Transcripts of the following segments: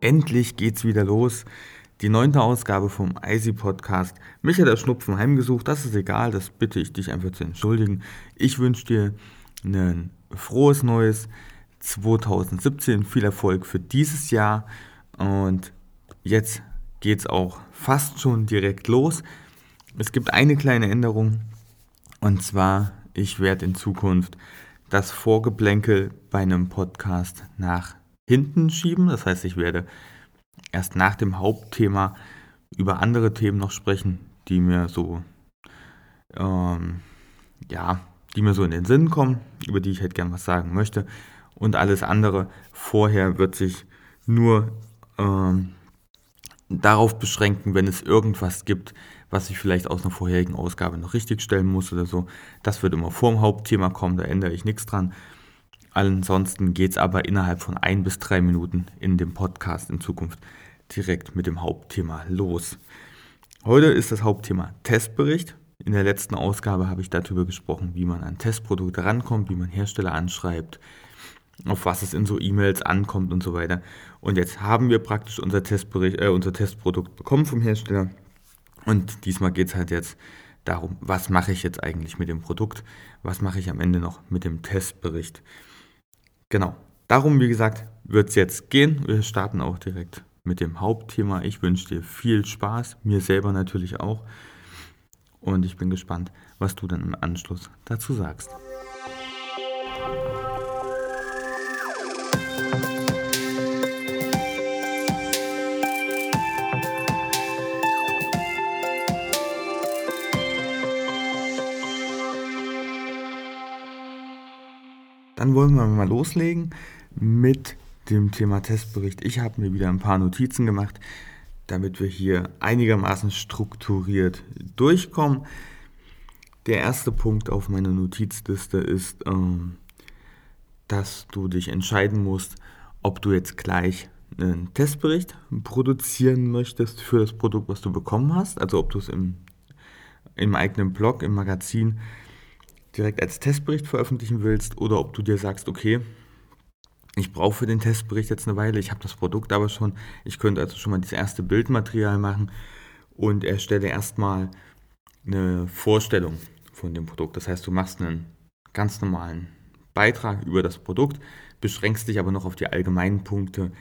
endlich geht's wieder los. Die neunte Ausgabe vom IC Podcast. Mich hat der Schnupfen heimgesucht, das ist egal, das bitte ich dich einfach zu entschuldigen. Ich wünsche dir ein frohes neues 2017, viel Erfolg für dieses Jahr und jetzt geht's auch fast schon direkt los. Es gibt eine kleine Änderung und zwar, ich werde in Zukunft das Vorgeplänkel bei einem Podcast nach hinten schieben. Das heißt, ich werde erst nach dem Hauptthema über andere Themen noch sprechen, die mir so, ähm, ja, die mir so in den Sinn kommen, über die ich halt gern was sagen möchte. Und alles andere vorher wird sich nur ähm, darauf beschränken, wenn es irgendwas gibt, was ich vielleicht aus einer vorherigen Ausgabe noch richtigstellen muss oder so. Das wird immer vor dem Hauptthema kommen, da ändere ich nichts dran. Ansonsten geht es aber innerhalb von ein bis drei Minuten in dem Podcast in Zukunft direkt mit dem Hauptthema los. Heute ist das Hauptthema Testbericht. In der letzten Ausgabe habe ich darüber gesprochen, wie man an Testprodukte rankommt, wie man Hersteller anschreibt, auf was es in so E-Mails ankommt und so weiter. Und jetzt haben wir praktisch unser, Testbericht, äh, unser Testprodukt bekommen vom Hersteller. Und diesmal geht es halt jetzt darum, was mache ich jetzt eigentlich mit dem Produkt, was mache ich am Ende noch mit dem Testbericht. Genau. Darum, wie gesagt, wird es jetzt gehen. Wir starten auch direkt mit dem Hauptthema. Ich wünsche dir viel Spaß, mir selber natürlich auch. Und ich bin gespannt, was du dann im Anschluss dazu sagst. Dann wollen wir mal loslegen mit dem Thema Testbericht. Ich habe mir wieder ein paar Notizen gemacht, damit wir hier einigermaßen strukturiert durchkommen. Der erste Punkt auf meiner Notizliste ist, ähm, dass du dich entscheiden musst, ob du jetzt gleich einen Testbericht produzieren möchtest für das Produkt, was du bekommen hast. Also ob du es im, im eigenen Blog, im Magazin direkt als Testbericht veröffentlichen willst oder ob du dir sagst, okay, ich brauche für den Testbericht jetzt eine Weile, ich habe das Produkt aber schon, ich könnte also schon mal das erste Bildmaterial machen und erstelle erstmal eine Vorstellung von dem Produkt. Das heißt, du machst einen ganz normalen Beitrag über das Produkt, beschränkst dich aber noch auf die allgemeinen Punkte,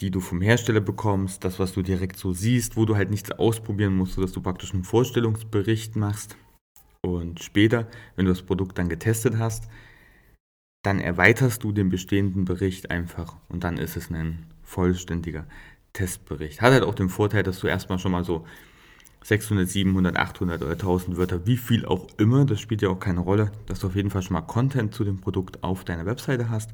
die du vom Hersteller bekommst, das, was du direkt so siehst, wo du halt nichts ausprobieren musst, sodass du praktisch einen Vorstellungsbericht machst und später, wenn du das Produkt dann getestet hast, dann erweiterst du den bestehenden Bericht einfach und dann ist es ein vollständiger Testbericht. Hat halt auch den Vorteil, dass du erstmal schon mal so 600, 700, 800 oder 1000 Wörter, wie viel auch immer, das spielt ja auch keine Rolle, dass du auf jeden Fall schon mal Content zu dem Produkt auf deiner Webseite hast.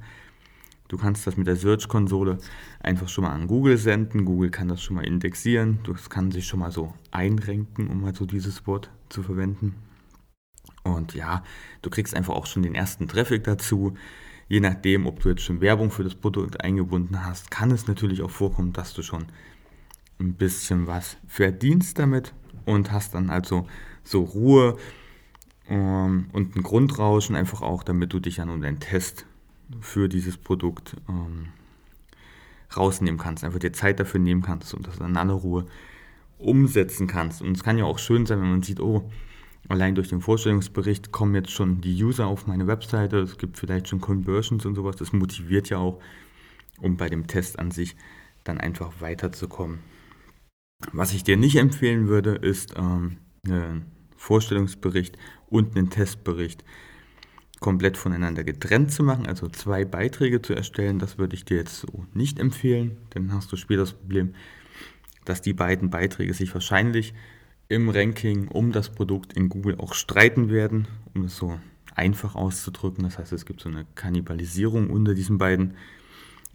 Du kannst das mit der Search-Konsole einfach schon mal an Google senden. Google kann das schon mal indexieren. Das kann sich schon mal so einrenken, um mal so dieses Wort zu verwenden. Und ja, du kriegst einfach auch schon den ersten Traffic dazu. Je nachdem, ob du jetzt schon Werbung für das Produkt eingebunden hast, kann es natürlich auch vorkommen, dass du schon ein bisschen was verdienst damit und hast dann also so Ruhe ähm, und ein Grundrauschen einfach auch, damit du dich an um deinen Test für dieses Produkt ähm, rausnehmen kannst, einfach dir Zeit dafür nehmen kannst und das in aller Ruhe umsetzen kannst. Und es kann ja auch schön sein, wenn man sieht, oh, Allein durch den Vorstellungsbericht kommen jetzt schon die User auf meine Webseite, es gibt vielleicht schon Conversions und sowas. Das motiviert ja auch, um bei dem Test an sich dann einfach weiterzukommen. Was ich dir nicht empfehlen würde, ist ähm, einen Vorstellungsbericht und einen Testbericht komplett voneinander getrennt zu machen, also zwei Beiträge zu erstellen. Das würde ich dir jetzt so nicht empfehlen. Dann hast du später das Problem, dass die beiden Beiträge sich wahrscheinlich im Ranking um das Produkt in Google auch streiten werden, um es so einfach auszudrücken. Das heißt, es gibt so eine Kannibalisierung unter diesen beiden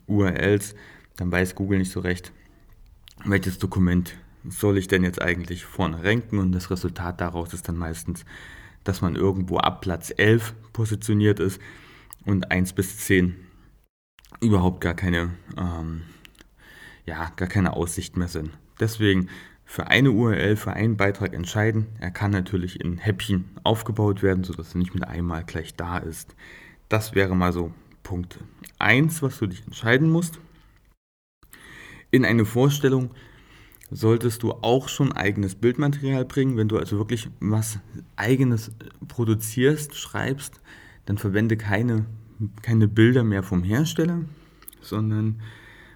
URLs. Dann weiß Google nicht so recht, welches Dokument soll ich denn jetzt eigentlich vorne ranken und das Resultat daraus ist dann meistens, dass man irgendwo ab Platz 11 positioniert ist und 1 bis 10 überhaupt gar keine, ähm, ja, gar keine Aussicht mehr sind. Deswegen für eine URL, für einen Beitrag entscheiden. Er kann natürlich in Häppchen aufgebaut werden, sodass er nicht mit einmal gleich da ist. Das wäre mal so Punkt 1, was du dich entscheiden musst. In eine Vorstellung solltest du auch schon eigenes Bildmaterial bringen. Wenn du also wirklich was eigenes produzierst, schreibst, dann verwende keine, keine Bilder mehr vom Hersteller, sondern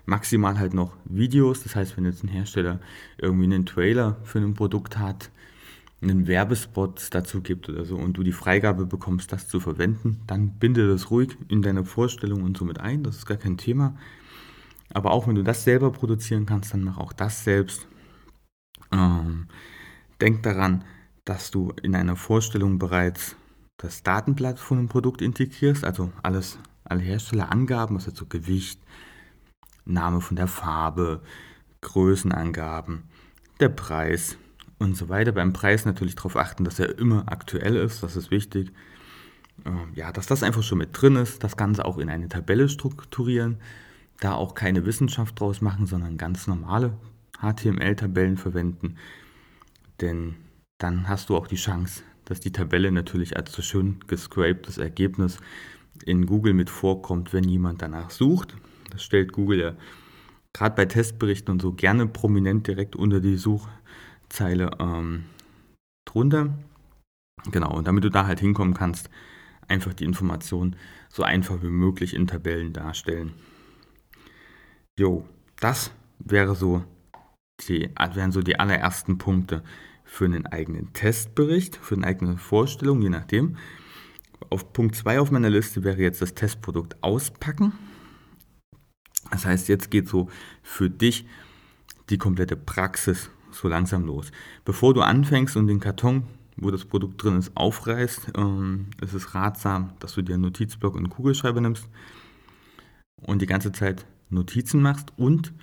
maximal halt noch Videos. Das heißt, wenn jetzt ein Hersteller irgendwie einen Trailer für ein Produkt hat, einen Werbespot dazu gibt oder so und du die Freigabe bekommst, das zu verwenden, dann binde das ruhig in deine Vorstellung und so mit ein. Das ist gar kein Thema. Aber auch wenn du das selber produzieren kannst, dann mach auch das selbst. Ähm, denk daran, dass du in einer Vorstellung bereits das Datenblatt von einem Produkt integrierst, also alles, alle Herstellerangaben, also so Gewicht, Name von der Farbe, Größenangaben, der Preis und so weiter. Beim Preis natürlich darauf achten, dass er immer aktuell ist, das ist wichtig. Ähm, ja, dass das einfach schon mit drin ist, das Ganze auch in eine Tabelle strukturieren, da auch keine Wissenschaft draus machen, sondern ganz normale HTML-Tabellen verwenden. Denn dann hast du auch die Chance, dass die Tabelle natürlich als so schön gescraptes Ergebnis in Google mit vorkommt, wenn jemand danach sucht. Das stellt Google ja gerade bei Testberichten und so gerne prominent direkt unter die Suchzeile ähm, drunter. Genau, und damit du da halt hinkommen kannst, einfach die Information so einfach wie möglich in Tabellen darstellen. Jo, das wäre so die, wären so die allerersten Punkte für einen eigenen Testbericht, für eine eigene Vorstellung, je nachdem. Auf Punkt 2 auf meiner Liste wäre jetzt das Testprodukt auspacken. Das heißt, jetzt geht so für dich die komplette Praxis so langsam los. Bevor du anfängst und den Karton, wo das Produkt drin ist, aufreißt, ähm, ist es ratsam, dass du dir einen Notizblock und einen Kugelschreiber nimmst und die ganze Zeit Notizen machst und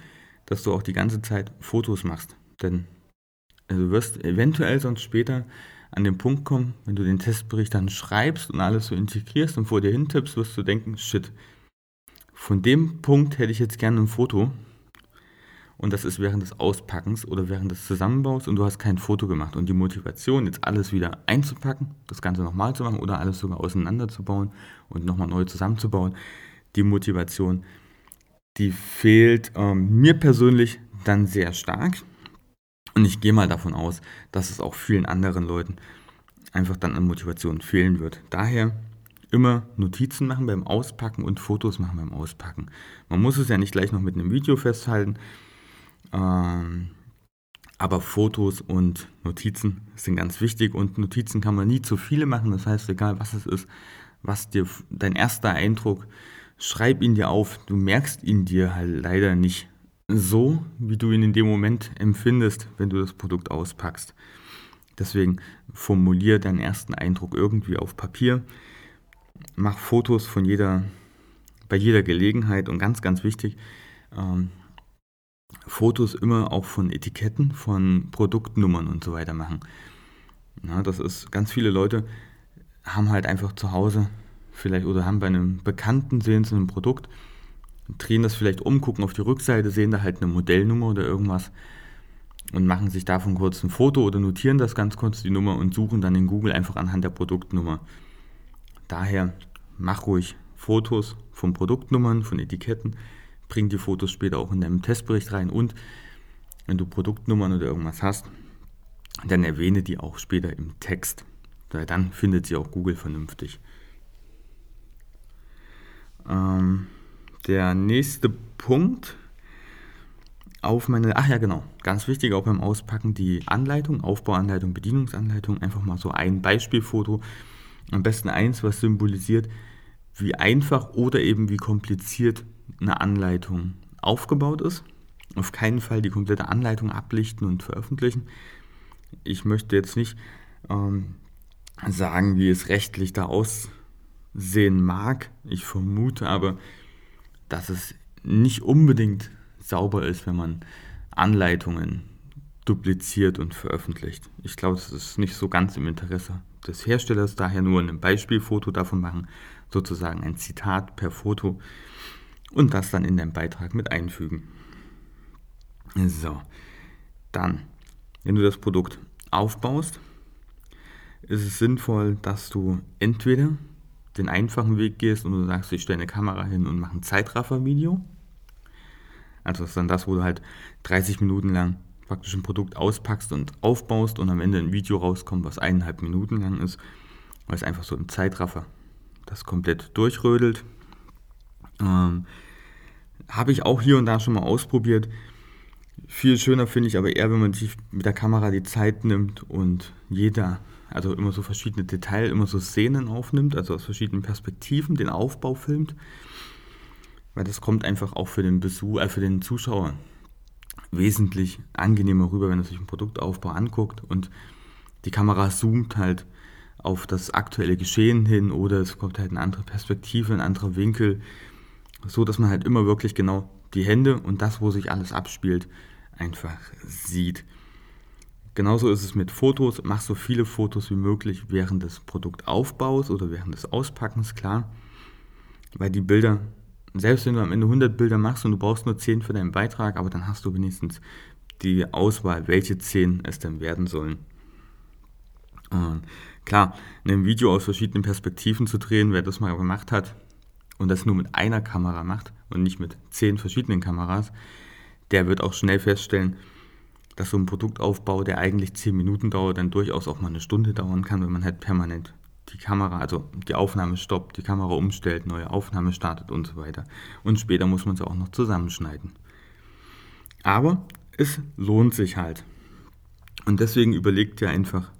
dass du auch die ganze Zeit Fotos machst. Denn also du wirst eventuell sonst später an den Punkt kommen, wenn du den Testbericht dann schreibst und alles so integrierst und vor dir hintippst, wirst du denken, shit, von dem Punkt hätte ich jetzt gerne ein Foto. Und das ist während des Auspackens oder während des Zusammenbaus und du hast kein Foto gemacht. Und die Motivation, jetzt alles wieder einzupacken, das Ganze nochmal zu machen oder alles sogar auseinanderzubauen und nochmal neu zusammenzubauen, die Motivation, die fehlt ähm, mir persönlich dann sehr stark. Und ich gehe mal davon aus, dass es auch vielen anderen Leuten einfach dann an Motivation fehlen wird. Daher immer Notizen machen beim Auspacken und Fotos machen beim Auspacken. Man muss es ja nicht gleich noch mit einem Video festhalten, ähm, aber Fotos und Notizen sind ganz wichtig und Notizen kann man nie zu viele machen. Das heißt, egal was es ist, was dir dein erster Eindruck, schreib ihn dir auf. Du merkst ihn dir halt leider nicht so, wie du ihn in dem Moment empfindest, wenn du das Produkt auspackst. Deswegen formulier deinen ersten Eindruck irgendwie auf Papier. Mach Fotos von jeder, bei jeder Gelegenheit und ganz, ganz wichtig, ähm, Fotos immer auch von Etiketten, von Produktnummern und so weiter machen. Ja, das ist, ganz viele Leute haben halt einfach zu Hause vielleicht oder haben bei einem Bekannten sehen sie ein Produkt drehen das vielleicht um, gucken auf die Rückseite, sehen da halt eine Modellnummer oder irgendwas und machen sich davon kurz ein Foto oder notieren das ganz kurz die Nummer und suchen dann in Google einfach anhand der Produktnummer. Daher mach ruhig Fotos von Produktnummern, von Etiketten, bring die Fotos später auch in deinem Testbericht rein und wenn du Produktnummern oder irgendwas hast, dann erwähne die auch später im Text. Weil dann findet sie auch Google vernünftig. Ähm, der nächste Punkt auf meine, ach ja genau, ganz wichtig auch beim Auspacken die Anleitung, Aufbauanleitung, Bedienungsanleitung, einfach mal so ein Beispielfoto, am besten eins, was symbolisiert, wie einfach oder eben wie kompliziert eine Anleitung aufgebaut ist. Auf keinen Fall die komplette Anleitung ablichten und veröffentlichen. Ich möchte jetzt nicht ähm, sagen, wie es rechtlich da aussehen mag. Ich vermute aber, dass es nicht unbedingt sauber ist, wenn man Anleitungen dupliziert und veröffentlicht. Ich glaube, das ist nicht so ganz im Interesse des Herstellers, daher nur ein Beispielfoto davon machen, sozusagen ein Zitat per Foto und das dann in den Beitrag mit einfügen. So, dann, wenn du das Produkt aufbaust, ist es sinnvoll, dass du entweder den einfachen Weg gehst und du sagst, ich stelle eine Kamera hin und mache ein Zeitraffer-Video. Also das ist dann das, wo du halt 30 Minuten lang praktisch ein Produkt auspackst und aufbaust und am Ende ein Video rauskommt, was eineinhalb Minuten lang ist, weil es einfach so im Zeitraffer das komplett durchrödelt. Ähm, Habe ich auch hier und da schon mal ausprobiert. Viel schöner finde ich aber eher, wenn man sich mit der Kamera die Zeit nimmt und jeder, also immer so verschiedene Details, immer so Szenen aufnimmt, also aus verschiedenen Perspektiven den Aufbau filmt. Weil das kommt einfach auch für den Besuch, äh, für den Zuschauer wesentlich angenehmer rüber, wenn er sich einen Produktaufbau anguckt und die Kamera zoomt halt auf das aktuelle Geschehen hin oder es kommt halt eine andere Perspektive, ein anderer Winkel, so dass man halt immer wirklich genau die Hände und das, wo sich alles abspielt, einfach sieht. Genauso ist es mit Fotos. Mach so viele Fotos wie möglich während des Produktaufbaus oder während des Auspackens, klar. Weil die Bilder selbst wenn du am Ende 100 Bilder machst und du brauchst nur 10 für deinen Beitrag, aber dann hast du wenigstens die Auswahl, welche 10 es denn werden sollen. Und klar, ein Video aus verschiedenen Perspektiven zu drehen, wer das mal gemacht hat und das nur mit einer Kamera macht und nicht mit 10 verschiedenen Kameras, der wird auch schnell feststellen, dass so ein Produktaufbau, der eigentlich 10 Minuten dauert, dann durchaus auch mal eine Stunde dauern kann, wenn man halt permanent die Kamera, also die Aufnahme stoppt, die Kamera umstellt, neue Aufnahme startet und so weiter. Und später muss man es auch noch zusammenschneiden. Aber es lohnt sich halt. Und deswegen überleg dir einfach,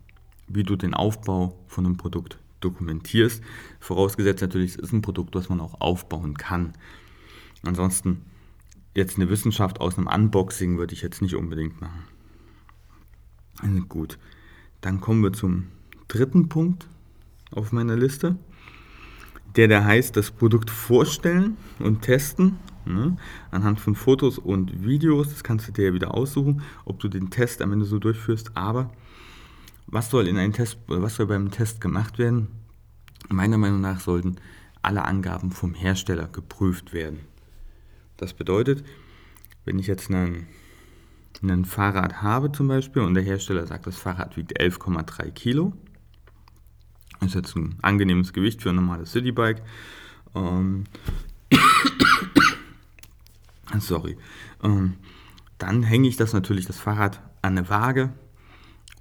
wie du den Aufbau von einem Produkt dokumentierst. Vorausgesetzt natürlich, es ist ein Produkt, was man auch aufbauen kann. Ansonsten jetzt eine Wissenschaft aus einem Unboxing würde ich jetzt nicht unbedingt machen. Gut, dann kommen wir zum dritten Punkt auf meiner Liste. Der, der heißt, das Produkt vorstellen und testen. Ne? Anhand von Fotos und Videos. Das kannst du dir ja wieder aussuchen, ob du den Test am Ende so durchführst. Aber was soll in einem Test, was soll beim Test gemacht werden? Meiner Meinung nach sollten alle Angaben vom Hersteller geprüft werden. Das bedeutet, wenn ich jetzt einen, ein Fahrrad habe zum Beispiel und der Hersteller sagt, das Fahrrad wiegt 11,3 Kilo, ist jetzt ein angenehmes Gewicht für ein normales Citybike. Ähm, sorry. Ähm, dann hänge ich das natürlich, das Fahrrad, an eine Waage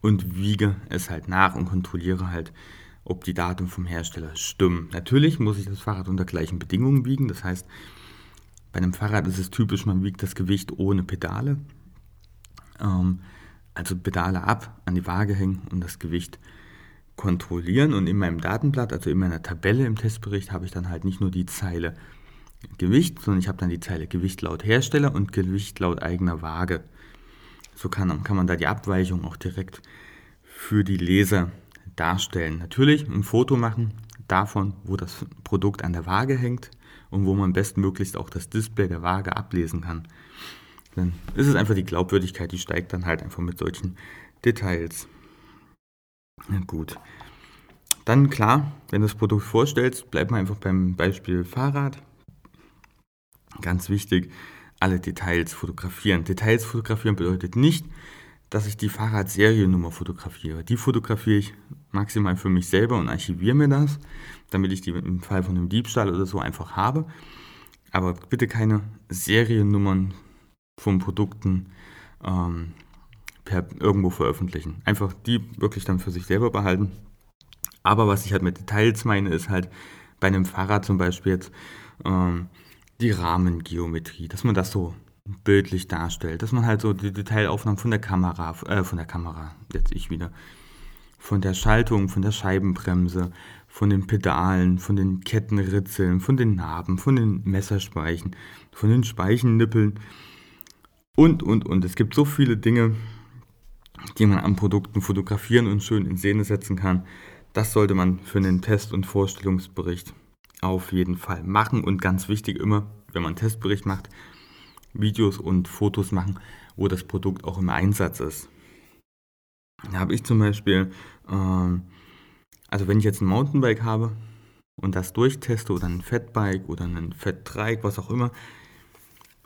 und wiege es halt nach und kontrolliere halt, ob die Daten vom Hersteller stimmen. Natürlich muss ich das Fahrrad unter gleichen Bedingungen wiegen. Das heißt, bei einem Fahrrad ist es typisch, man wiegt das Gewicht ohne Pedale. Ähm, also Pedale ab, an die Waage hängen und das Gewicht kontrollieren und in meinem Datenblatt, also in meiner Tabelle im Testbericht, habe ich dann halt nicht nur die Zeile Gewicht, sondern ich habe dann die Zeile Gewicht laut Hersteller und Gewicht laut eigener Waage. So kann, kann man da die Abweichung auch direkt für die Leser darstellen. Natürlich ein Foto machen davon, wo das Produkt an der Waage hängt und wo man bestmöglichst auch das Display der Waage ablesen kann. Dann ist es einfach die Glaubwürdigkeit, die steigt dann halt einfach mit solchen Details. Ja, gut. Dann klar, wenn du das Produkt vorstellst, bleib mal einfach beim Beispiel Fahrrad. Ganz wichtig, alle Details fotografieren. Details fotografieren bedeutet nicht, dass ich die Fahrradseriennummer fotografiere. Die fotografiere ich maximal für mich selber und archiviere mir das, damit ich die im Fall von einem Diebstahl oder so einfach habe. Aber bitte keine Seriennummern von Produkten ähm, per irgendwo veröffentlichen. Einfach die wirklich dann für sich selber behalten. Aber was ich halt mit Details meine, ist halt bei einem Fahrrad zum Beispiel jetzt ähm, die Rahmengeometrie, dass man das so bildlich darstellt, dass man halt so die Detailaufnahmen von der Kamera, äh, von der Kamera, jetzt ich wieder, von der Schaltung, von der Scheibenbremse, von den Pedalen, von den Kettenritzeln, von den Narben, von den Messerspeichen, von den Speichennippeln und, und, und. Es gibt so viele Dinge, die man an Produkten fotografieren und schön in Szene setzen kann. Das sollte man für einen Test- und Vorstellungsbericht auf jeden Fall machen. Und ganz wichtig immer, wenn man einen Testbericht macht, Videos und Fotos machen, wo das Produkt auch im Einsatz ist. Da habe ich zum Beispiel, ähm, also wenn ich jetzt ein Mountainbike habe und das durchteste oder ein Fatbike oder ein Fat-Dreieck, was auch immer,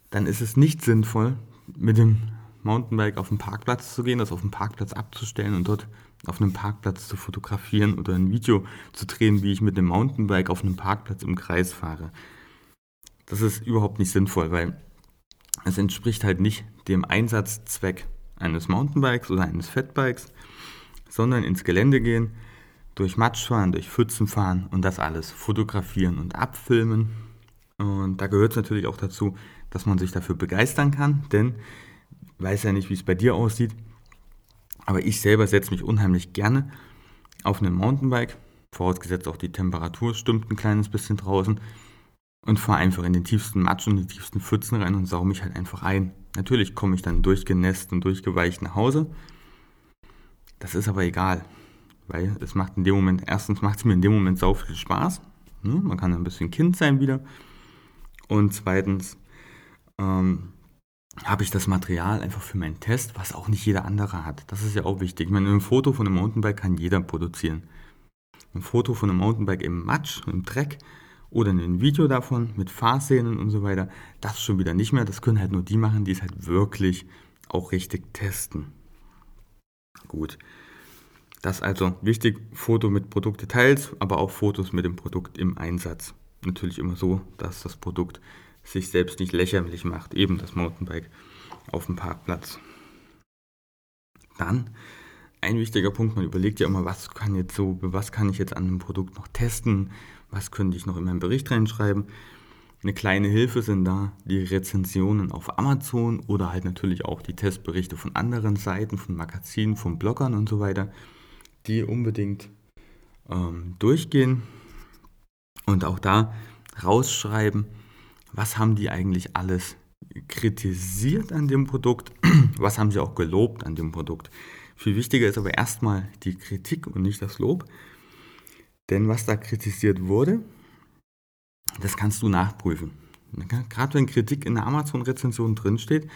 dann ist es nicht sinnvoll, mit dem Mountainbike auf den Parkplatz zu gehen, das auf dem Parkplatz abzustellen und dort auf einem Parkplatz zu fotografieren oder ein Video zu drehen, wie ich mit dem Mountainbike auf einem Parkplatz im Kreis fahre. Das ist überhaupt nicht sinnvoll, weil es entspricht halt nicht dem Einsatzzweck eines Mountainbikes oder eines Fatbikes, sondern ins Gelände gehen, durch Matsch fahren, durch Pfützen fahren und das alles fotografieren und abfilmen. Und da gehört es natürlich auch dazu, dass man sich dafür begeistern kann, denn weiß ja nicht, wie es bei dir aussieht, aber ich selber setze mich unheimlich gerne auf einem Mountainbike, vorausgesetzt auch die Temperatur stimmt ein kleines bisschen draußen und fahre einfach in den tiefsten Matsch und die tiefsten Pfützen rein und sauge mich halt einfach ein. Natürlich komme ich dann durchgenässt und durchgeweicht nach Hause. Das ist aber egal, weil es macht in dem Moment, erstens macht es mir in dem Moment sau viel Spaß. Ne? Man kann ein bisschen Kind sein wieder. Und zweitens ähm, habe ich das Material einfach für meinen Test, was auch nicht jeder andere hat. Das ist ja auch wichtig. Ich meine, ein Foto von einem Mountainbike kann jeder produzieren. Ein Foto von einem Mountainbike im Matsch, im Dreck, oder ein Video davon mit Fahrszenen und so weiter. Das schon wieder nicht mehr. Das können halt nur die machen, die es halt wirklich auch richtig testen. Gut. Das also wichtig, Foto mit Produktdetails, aber auch Fotos mit dem Produkt im Einsatz. Natürlich immer so, dass das Produkt sich selbst nicht lächerlich macht, eben das Mountainbike auf dem Parkplatz. Dann ein wichtiger Punkt, man überlegt ja immer, was kann jetzt so, was kann ich jetzt an einem Produkt noch testen, was könnte ich noch in meinen Bericht reinschreiben? Eine kleine Hilfe sind da die Rezensionen auf Amazon oder halt natürlich auch die Testberichte von anderen Seiten, von Magazinen, von Bloggern und so weiter, die unbedingt ähm, durchgehen und auch da rausschreiben, was haben die eigentlich alles kritisiert an dem Produkt, was haben sie auch gelobt an dem Produkt. Viel wichtiger ist aber erstmal die Kritik und nicht das Lob. Denn was da kritisiert wurde, das kannst du nachprüfen. Gerade wenn Kritik in der Amazon-Rezension drinsteht,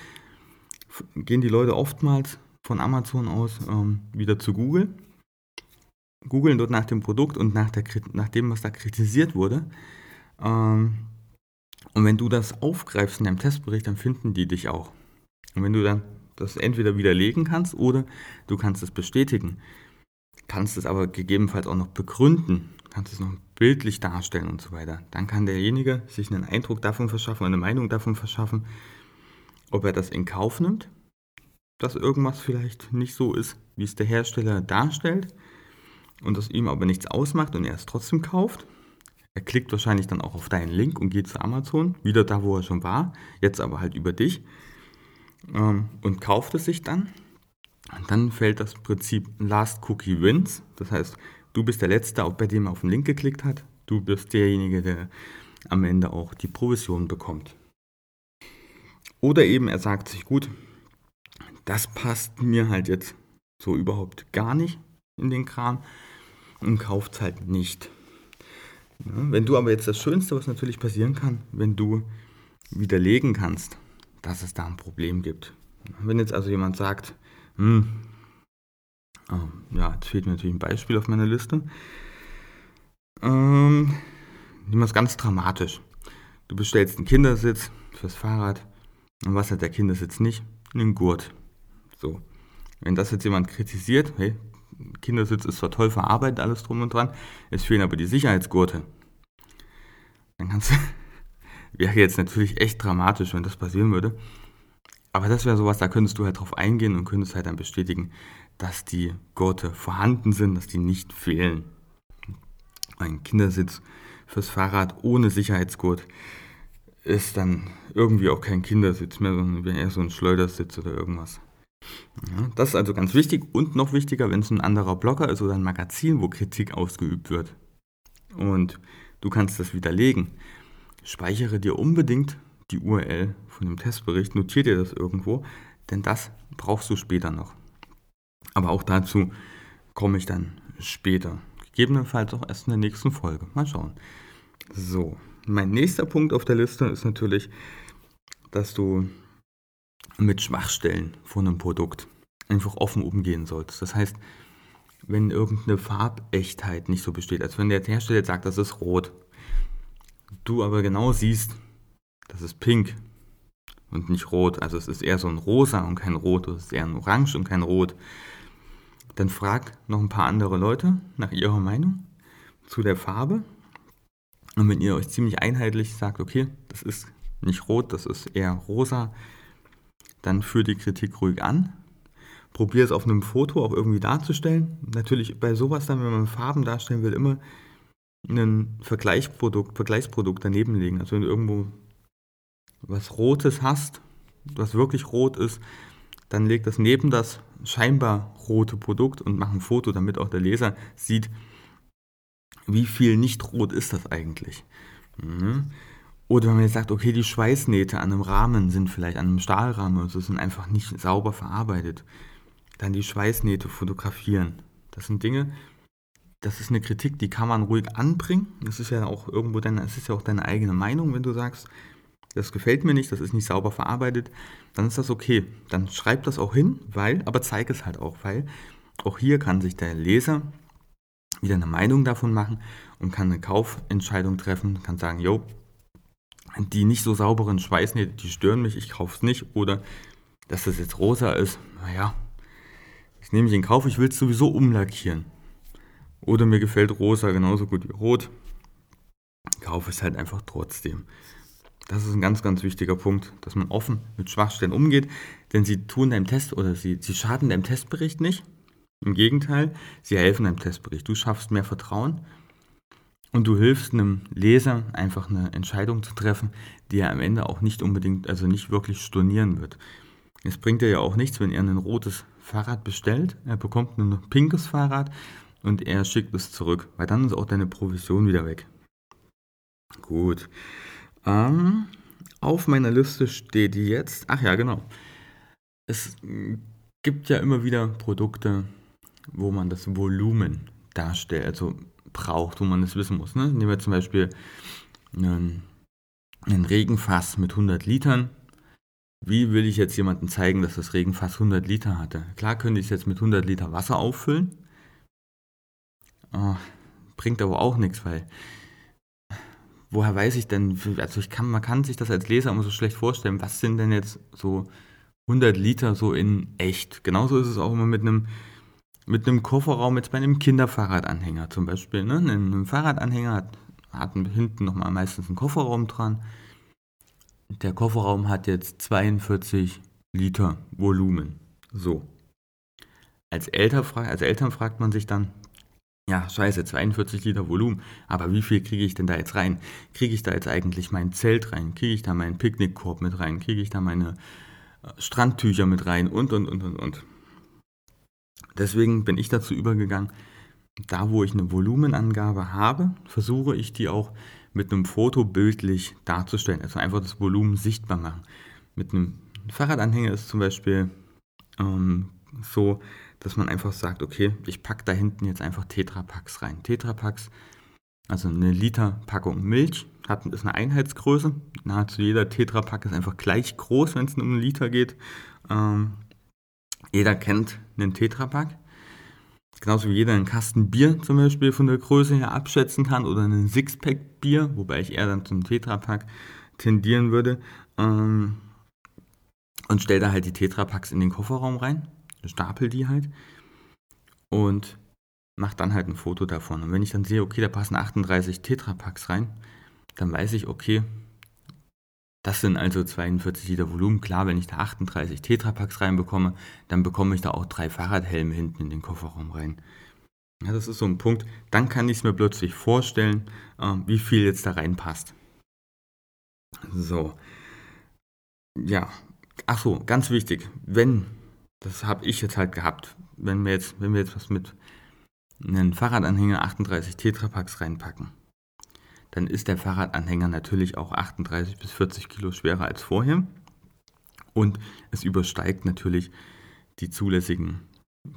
gehen die Leute oftmals von Amazon aus ähm, wieder zu Google, googeln dort nach dem Produkt und nach, der, nach dem, was da kritisiert wurde. Ähm, und wenn du das aufgreifst in deinem Testbericht, dann finden die dich auch. Und wenn du dann das entweder widerlegen kannst oder du kannst es bestätigen, kannst es aber gegebenenfalls auch noch begründen, kannst es noch bildlich darstellen und so weiter. Dann kann derjenige sich einen Eindruck davon verschaffen, eine Meinung davon verschaffen, ob er das in Kauf nimmt, dass irgendwas vielleicht nicht so ist, wie es der Hersteller darstellt und das ihm aber nichts ausmacht und er es trotzdem kauft. Er klickt wahrscheinlich dann auch auf deinen Link und geht zu Amazon, wieder da, wo er schon war, jetzt aber halt über dich ähm, und kauft es sich dann und dann fällt das Prinzip Last Cookie Wins. Das heißt, du bist der Letzte, bei dem er auf den Link geklickt hat. Du bist derjenige, der am Ende auch die Provision bekommt. Oder eben er sagt sich, gut, das passt mir halt jetzt so überhaupt gar nicht in den Kram und kauft es halt nicht. Ja, wenn du aber jetzt das Schönste, was natürlich passieren kann, wenn du widerlegen kannst, dass es da ein Problem gibt. Wenn jetzt also jemand sagt, hm. Oh, ja, jetzt fehlt mir natürlich ein Beispiel auf meiner Liste. Ähm, nehmen wir es ganz dramatisch. Du bestellst einen Kindersitz fürs Fahrrad. Und was hat der Kindersitz nicht? Einen Gurt. So. Wenn das jetzt jemand kritisiert, hey, Kindersitz ist zwar toll verarbeitet, alles drum und dran, es fehlen aber die Sicherheitsgurte. Dann kannst du, wäre jetzt natürlich echt dramatisch, wenn das passieren würde. Aber das wäre sowas, da könntest du halt drauf eingehen und könntest halt dann bestätigen, dass die Gurte vorhanden sind, dass die nicht fehlen. Ein Kindersitz fürs Fahrrad ohne Sicherheitsgurt ist dann irgendwie auch kein Kindersitz mehr, sondern eher so ein Schleudersitz oder irgendwas. Ja, das ist also ganz wichtig und noch wichtiger, wenn es ein anderer Blogger ist oder ein Magazin, wo Kritik ausgeübt wird. Und du kannst das widerlegen. Speichere dir unbedingt die URL von dem Testbericht, notiert dir das irgendwo, denn das brauchst du später noch. Aber auch dazu komme ich dann später. Gegebenenfalls auch erst in der nächsten Folge. Mal schauen. So, mein nächster Punkt auf der Liste ist natürlich, dass du mit Schwachstellen von einem Produkt einfach offen umgehen sollst. Das heißt, wenn irgendeine Farbechtheit nicht so besteht, als wenn der Hersteller sagt, das ist rot, du aber genau siehst, das ist pink und nicht rot. Also es ist eher so ein rosa und kein rot. Es ist eher ein orange und kein rot. Dann frag noch ein paar andere Leute nach ihrer Meinung zu der Farbe. Und wenn ihr euch ziemlich einheitlich sagt, okay, das ist nicht rot, das ist eher rosa, dann führ die Kritik ruhig an. Probier es auf einem Foto auch irgendwie darzustellen. Natürlich bei sowas dann, wenn man Farben darstellen will, immer ein Vergleichsprodukt, Vergleichsprodukt daneben legen. Also wenn du irgendwo was Rotes hast, was wirklich rot ist, dann leg das neben das scheinbar rote Produkt und mach ein Foto, damit auch der Leser sieht, wie viel nicht rot ist das eigentlich. Mhm. Oder wenn man jetzt sagt, okay, die Schweißnähte an einem Rahmen sind vielleicht an einem Stahlrahmen, also sind einfach nicht sauber verarbeitet. Dann die Schweißnähte fotografieren. Das sind Dinge, das ist eine Kritik, die kann man ruhig anbringen. Das ist ja auch irgendwo deine, das ist ja auch deine eigene Meinung, wenn du sagst, das gefällt mir nicht, das ist nicht sauber verarbeitet, dann ist das okay. Dann schreib das auch hin, weil, aber zeig es halt auch, weil auch hier kann sich der Leser wieder eine Meinung davon machen und kann eine Kaufentscheidung treffen, kann sagen, jo, die nicht so sauberen Schweißnähte, die stören mich, ich kaufe es nicht. Oder dass das jetzt rosa ist, naja, das nehme ich in Kauf, ich will es sowieso umlackieren. Oder mir gefällt rosa genauso gut wie rot, kaufe es halt einfach trotzdem. Das ist ein ganz, ganz wichtiger Punkt, dass man offen mit Schwachstellen umgeht, denn sie tun deinem Test oder sie, sie schaden deinem Testbericht nicht. Im Gegenteil, sie helfen deinem Testbericht. Du schaffst mehr Vertrauen und du hilfst einem Leser einfach eine Entscheidung zu treffen, die er am Ende auch nicht unbedingt, also nicht wirklich stornieren wird. Es bringt dir ja auch nichts, wenn er ein rotes Fahrrad bestellt, er bekommt ein pinkes Fahrrad und er schickt es zurück, weil dann ist auch deine Provision wieder weg. Gut. Ähm, auf meiner Liste steht jetzt, ach ja, genau. Es gibt ja immer wieder Produkte, wo man das Volumen darstellt, also braucht, wo man es wissen muss. Ne? Nehmen wir zum Beispiel einen, einen Regenfass mit 100 Litern. Wie will ich jetzt jemandem zeigen, dass das Regenfass 100 Liter hatte? Klar könnte ich es jetzt mit 100 Liter Wasser auffüllen. Oh, bringt aber auch nichts, weil woher weiß ich denn, also ich kann, man kann sich das als Leser immer so schlecht vorstellen, was sind denn jetzt so 100 Liter so in echt? Genauso ist es auch immer mit einem mit einem Kofferraum jetzt bei einem Kinderfahrradanhänger zum Beispiel. Ne? Ein Fahrradanhänger hat, hat hinten nochmal meistens einen Kofferraum dran. Der Kofferraum hat jetzt 42 Liter Volumen. So. Als, Eltern, als Eltern fragt man sich dann, ja, scheiße, 42 Liter Volumen, aber wie viel kriege ich denn da jetzt rein? Kriege ich da jetzt eigentlich mein Zelt rein? Kriege ich da meinen Picknickkorb mit rein? Kriege ich da meine äh, Strandtücher mit rein? Und, und, und, und, und. Deswegen bin ich dazu übergegangen, da wo ich eine Volumenangabe habe, versuche ich die auch mit einem Foto bildlich darzustellen. Also einfach das Volumen sichtbar machen. Mit einem Fahrradanhänger ist zum Beispiel ähm, so, dass man einfach sagt, okay, ich packe da hinten jetzt einfach Tetrapacks rein. Tetrapacks, also eine Liter Packung Milch, hat, ist eine Einheitsgröße. Nahezu jeder Tetrapack ist einfach gleich groß, wenn es um einen Liter geht. Ähm, jeder kennt einen Tetrapack. Genauso wie jeder einen Kasten Bier zum Beispiel von der Größe her abschätzen kann oder einen Sixpack Bier, wobei ich eher dann zum Tetrapack tendieren würde. Ähm, und stelle da halt die Tetrapacks in den Kofferraum rein, stapel die halt und mache dann halt ein Foto davon. Und wenn ich dann sehe, okay, da passen 38 Tetrapacks rein, dann weiß ich, okay, das sind also 42 Liter Volumen. Klar, wenn ich da 38 Tetrapacks reinbekomme, dann bekomme ich da auch drei Fahrradhelme hinten in den Kofferraum rein. Ja, das ist so ein Punkt. Dann kann ich es mir plötzlich vorstellen, äh, wie viel jetzt da reinpasst. So. Ja. Ach so, ganz wichtig. Wenn, das habe ich jetzt halt gehabt, wenn wir jetzt, wenn wir jetzt was mit einem Fahrradanhänger 38 Tetrapacks reinpacken, dann ist der Fahrradanhänger natürlich auch 38 bis 40 Kilo schwerer als vorher. Und es übersteigt natürlich die zulässigen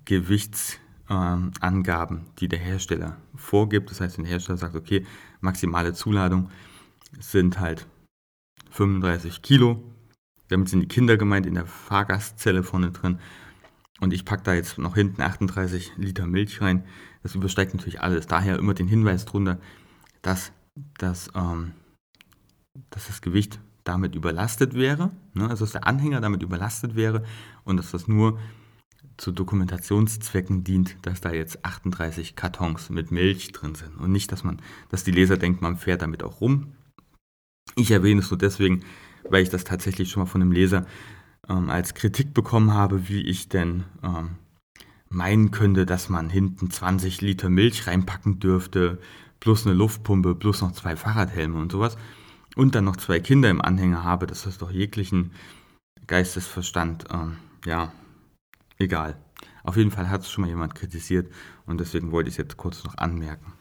Gewichtsangaben, äh, die der Hersteller vorgibt. Das heißt, wenn der Hersteller sagt, okay, maximale Zuladung sind halt 35 Kilo. Damit sind die Kinder gemeint in der Fahrgastzelle vorne drin. Und ich packe da jetzt noch hinten 38 Liter Milch rein. Das übersteigt natürlich alles. Daher immer den Hinweis drunter, dass dass, ähm, dass das Gewicht damit überlastet wäre, ne? also dass der Anhänger damit überlastet wäre und dass das nur zu Dokumentationszwecken dient, dass da jetzt 38 Kartons mit Milch drin sind und nicht, dass man, dass die Leser denken, man fährt damit auch rum. Ich erwähne es nur deswegen, weil ich das tatsächlich schon mal von einem Leser ähm, als Kritik bekommen habe, wie ich denn ähm, meinen könnte, dass man hinten 20 Liter Milch reinpacken dürfte, plus eine Luftpumpe, plus noch zwei Fahrradhelme und sowas und dann noch zwei Kinder im Anhänger habe, das ist doch jeglichen Geistesverstand, ähm, ja, egal. Auf jeden Fall hat es schon mal jemand kritisiert und deswegen wollte ich es jetzt kurz noch anmerken.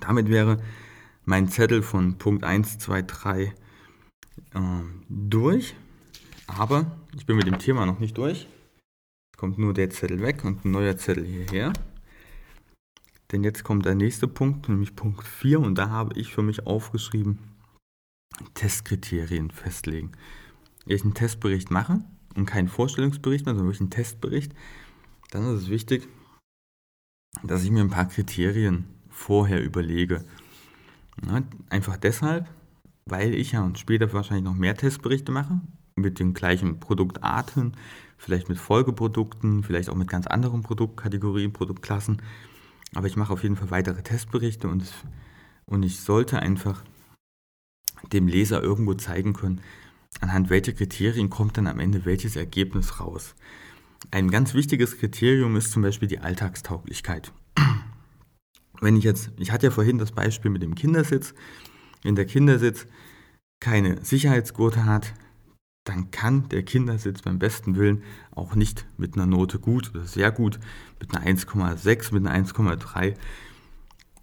Damit wäre mein Zettel von Punkt 1, 2, 3 äh, durch, aber ich bin mit dem Thema noch nicht durch. Kommt nur der Zettel weg und ein neuer Zettel hierher. Denn jetzt kommt der nächste Punkt, nämlich Punkt 4 und da habe ich für mich aufgeschrieben, Testkriterien festlegen. Wenn ich einen Testbericht mache und keinen Vorstellungsbericht mehr, sondern wirklich einen Testbericht, dann ist es wichtig, dass ich mir ein paar Kriterien vorher überlege. Ja, einfach deshalb, weil ich ja später wahrscheinlich noch mehr Testberichte mache, mit den gleichen Produktarten, vielleicht mit Folgeprodukten, vielleicht auch mit ganz anderen Produktkategorien, Produktklassen. Aber ich mache auf jeden Fall weitere Testberichte und, und ich sollte einfach dem Leser irgendwo zeigen können, anhand welcher Kriterien kommt dann am Ende welches Ergebnis raus. Ein ganz wichtiges Kriterium ist zum Beispiel die Alltagstauglichkeit. Wenn ich jetzt, ich hatte ja vorhin das Beispiel mit dem Kindersitz, wenn der Kindersitz keine Sicherheitsgurte hat, dann kann der Kindersitz beim besten Willen auch nicht mit einer Note gut oder sehr gut, mit einer 1,6, mit einer 1,3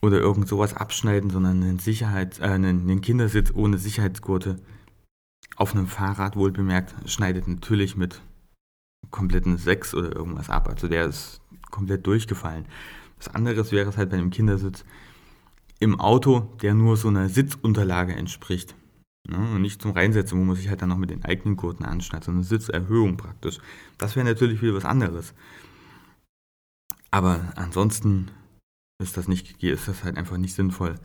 oder irgend sowas abschneiden, sondern einen, Sicherheits-, äh, einen Kindersitz ohne Sicherheitsgurte auf einem Fahrrad wohlbemerkt schneidet natürlich mit kompletten 6 oder irgendwas ab. Also der ist komplett durchgefallen. Was anderes wäre es halt bei einem Kindersitz im Auto, der nur so einer Sitzunterlage entspricht. Ne? Und nicht zum Reinsetzen, wo man sich halt dann noch mit den eigenen Gurten anschneidet, sondern Sitzerhöhung praktisch. Das wäre natürlich wieder was anderes. Aber ansonsten ist das nicht, ist das halt einfach nicht sinnvoll,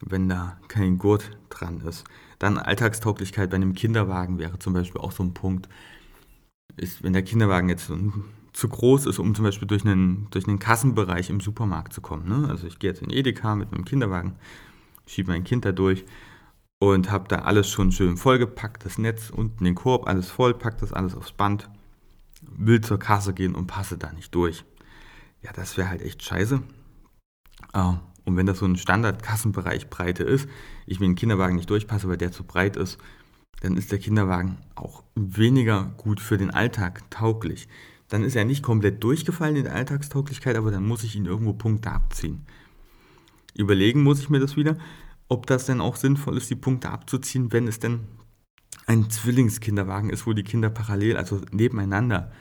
wenn da kein Gurt dran ist. Dann Alltagstauglichkeit bei einem Kinderwagen wäre zum Beispiel auch so ein Punkt. Ist, wenn der Kinderwagen jetzt zu groß ist, um zum Beispiel durch einen, durch einen Kassenbereich im Supermarkt zu kommen. Ne? Also ich gehe jetzt in Edeka mit meinem Kinderwagen, schiebe mein Kind da durch und habe da alles schon schön vollgepackt, das Netz unten den Korb, alles voll, pack das alles aufs Band, will zur Kasse gehen und passe da nicht durch. Ja, das wäre halt echt scheiße. Ah, und wenn das so ein Standard-Kassenbereich Breite ist, ich mit dem Kinderwagen nicht durchpasse, weil der zu breit ist, dann ist der Kinderwagen auch weniger gut für den Alltag tauglich. Dann ist er nicht komplett durchgefallen in der Alltagstauglichkeit, aber dann muss ich ihn irgendwo Punkte abziehen. Überlegen muss ich mir das wieder, ob das denn auch sinnvoll ist, die Punkte abzuziehen, wenn es denn ein Zwillingskinderwagen ist, wo die Kinder parallel, also nebeneinander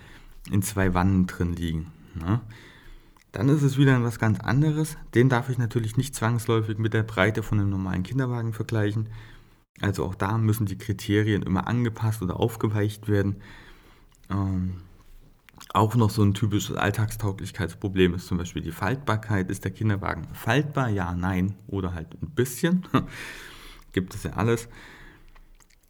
in zwei Wannen drin liegen. Ne? Dann ist es wieder etwas ganz anderes. Den darf ich natürlich nicht zwangsläufig mit der Breite von einem normalen Kinderwagen vergleichen. Also auch da müssen die Kriterien immer angepasst oder aufgeweicht werden. Ähm, auch noch so ein typisches Alltagstauglichkeitsproblem ist zum Beispiel die Faltbarkeit. Ist der Kinderwagen faltbar? Ja, nein oder halt ein bisschen. Gibt es ja alles.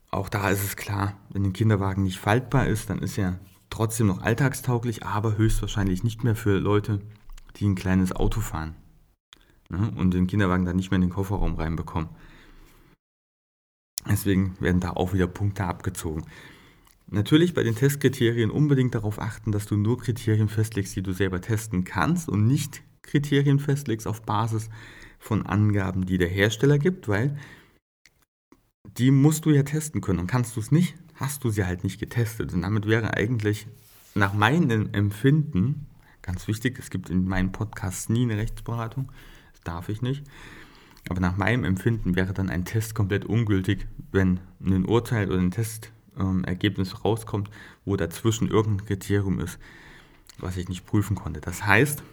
Auch da ist es klar, wenn ein Kinderwagen nicht faltbar ist, dann ist er trotzdem noch alltagstauglich, aber höchstwahrscheinlich nicht mehr für Leute, die ein kleines Auto fahren ne, und den Kinderwagen dann nicht mehr in den Kofferraum reinbekommen. Deswegen werden da auch wieder Punkte abgezogen. Natürlich bei den Testkriterien unbedingt darauf achten, dass du nur Kriterien festlegst, die du selber testen kannst und nicht Kriterien festlegst auf Basis von Angaben, die der Hersteller gibt, weil die musst du ja testen können und kannst du es nicht, hast du sie halt nicht getestet. Und damit wäre eigentlich nach meinem Empfinden Ganz wichtig, es gibt in meinem Podcast nie eine Rechtsberatung. Das darf ich nicht. Aber nach meinem Empfinden wäre dann ein Test komplett ungültig, wenn ein Urteil oder ein Testergebnis ähm, rauskommt, wo dazwischen irgendein Kriterium ist, was ich nicht prüfen konnte. Das heißt,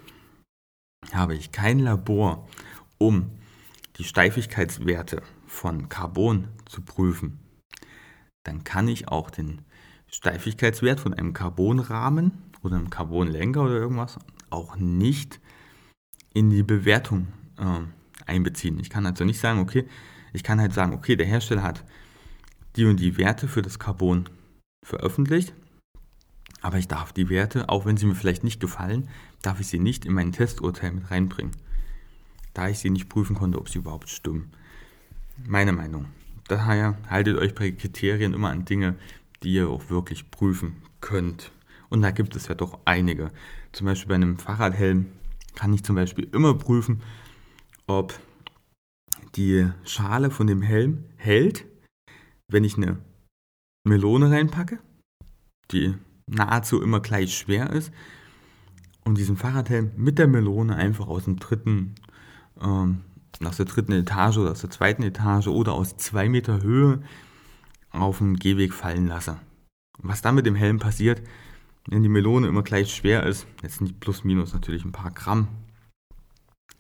habe ich kein Labor, um die Steifigkeitswerte von Carbon zu prüfen, dann kann ich auch den Steifigkeitswert von einem Carbonrahmen oder einem Carbonlenker oder irgendwas auch nicht in die Bewertung äh, einbeziehen. Ich kann also nicht sagen, okay, ich kann halt sagen, okay, der Hersteller hat die und die Werte für das Carbon veröffentlicht, aber ich darf die Werte, auch wenn sie mir vielleicht nicht gefallen, darf ich sie nicht in mein Testurteil mit reinbringen, da ich sie nicht prüfen konnte, ob sie überhaupt stimmen. Meine Meinung. daher haltet euch bei Kriterien immer an Dinge, die ihr auch wirklich prüfen könnt. Und da gibt es ja doch einige. Zum Beispiel bei einem Fahrradhelm kann ich zum Beispiel immer prüfen, ob die Schale von dem Helm hält, wenn ich eine Melone reinpacke, die nahezu immer gleich schwer ist, und diesen Fahrradhelm mit der Melone einfach aus dem dritten, ähm, aus der dritten Etage oder aus der zweiten Etage oder aus zwei Meter Höhe auf den Gehweg fallen lasse. Was dann mit dem Helm passiert, wenn die Melone immer gleich schwer ist, jetzt nicht plus minus natürlich ein paar Gramm,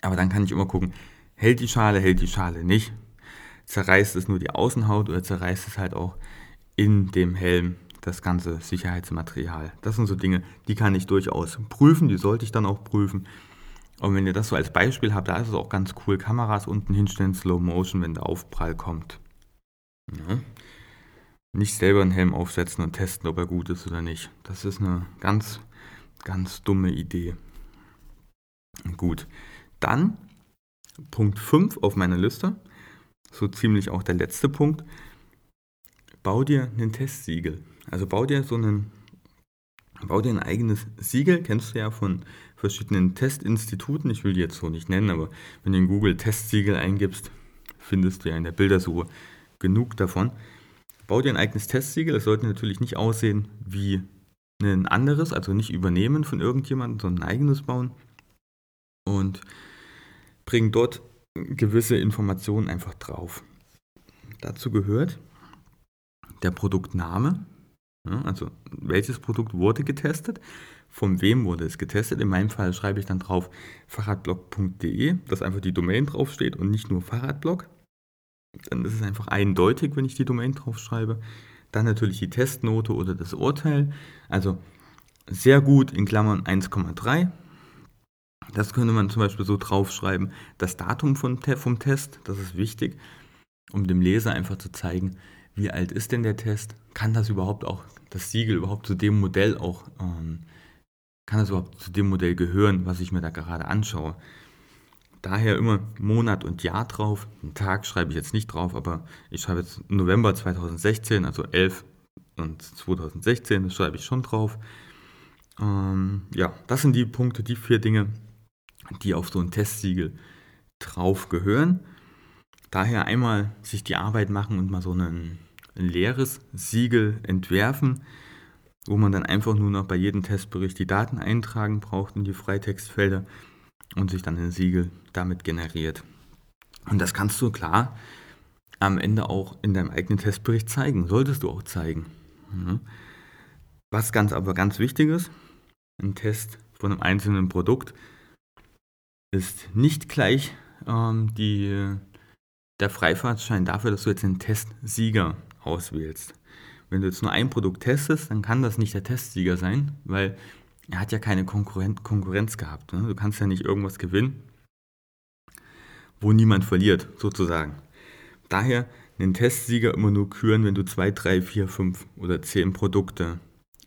aber dann kann ich immer gucken, hält die Schale, hält die Schale nicht. Zerreißt es nur die Außenhaut oder zerreißt es halt auch in dem Helm das ganze Sicherheitsmaterial. Das sind so Dinge, die kann ich durchaus prüfen, die sollte ich dann auch prüfen. Und wenn ihr das so als Beispiel habt, da ist es auch ganz cool, Kameras unten hinstellen, Slow Motion, wenn der Aufprall kommt. Ja. Nicht selber einen Helm aufsetzen und testen, ob er gut ist oder nicht. Das ist eine ganz, ganz dumme Idee. Gut, dann Punkt 5 auf meiner Liste, so ziemlich auch der letzte Punkt, bau dir ein Testsiegel. Also bau dir so einen, bau dir ein eigenes Siegel, kennst du ja von verschiedenen Testinstituten, ich will die jetzt so nicht nennen, aber wenn du in Google Testsiegel eingibst, findest du ja in der Bildersuche genug davon. Bau dir ein eigenes Testsiegel, das sollte natürlich nicht aussehen wie ein anderes, also nicht übernehmen von irgendjemandem, sondern ein eigenes bauen. Und bring dort gewisse Informationen einfach drauf. Dazu gehört der Produktname, also welches Produkt wurde getestet, von wem wurde es getestet. In meinem Fall schreibe ich dann drauf fahrradblog.de, dass einfach die Domain draufsteht und nicht nur Fahrradblog. Dann ist es einfach eindeutig, wenn ich die Domain draufschreibe. Dann natürlich die Testnote oder das Urteil. Also sehr gut in Klammern 1,3 das könnte man zum Beispiel so draufschreiben. Das Datum von, vom Test, das ist wichtig, um dem Leser einfach zu zeigen, wie alt ist denn der Test? Kann das überhaupt auch, das Siegel überhaupt zu dem Modell auch, ähm, kann das überhaupt zu dem Modell gehören, was ich mir da gerade anschaue? Daher immer Monat und Jahr drauf. Den Tag schreibe ich jetzt nicht drauf, aber ich schreibe jetzt November 2016, also 11 und 2016, das schreibe ich schon drauf. Ähm, ja, das sind die Punkte, die vier Dinge, die auf so ein Testsiegel drauf gehören. Daher einmal sich die Arbeit machen und mal so ein, ein leeres Siegel entwerfen, wo man dann einfach nur noch bei jedem Testbericht die Daten eintragen braucht in die Freitextfelder und sich dann ein Siegel damit generiert. Und das kannst du klar am Ende auch in deinem eigenen Testbericht zeigen, solltest du auch zeigen. Was ganz aber ganz wichtig ist, ein Test von einem einzelnen Produkt ist nicht gleich ähm, die, der Freifahrtschein dafür, dass du jetzt einen Testsieger auswählst. Wenn du jetzt nur ein Produkt testest, dann kann das nicht der Testsieger sein, weil er hat ja keine Konkurren Konkurrenz gehabt. Ne? Du kannst ja nicht irgendwas gewinnen, wo niemand verliert, sozusagen. Daher einen Testsieger immer nur küren, wenn du zwei, drei, vier, fünf oder zehn Produkte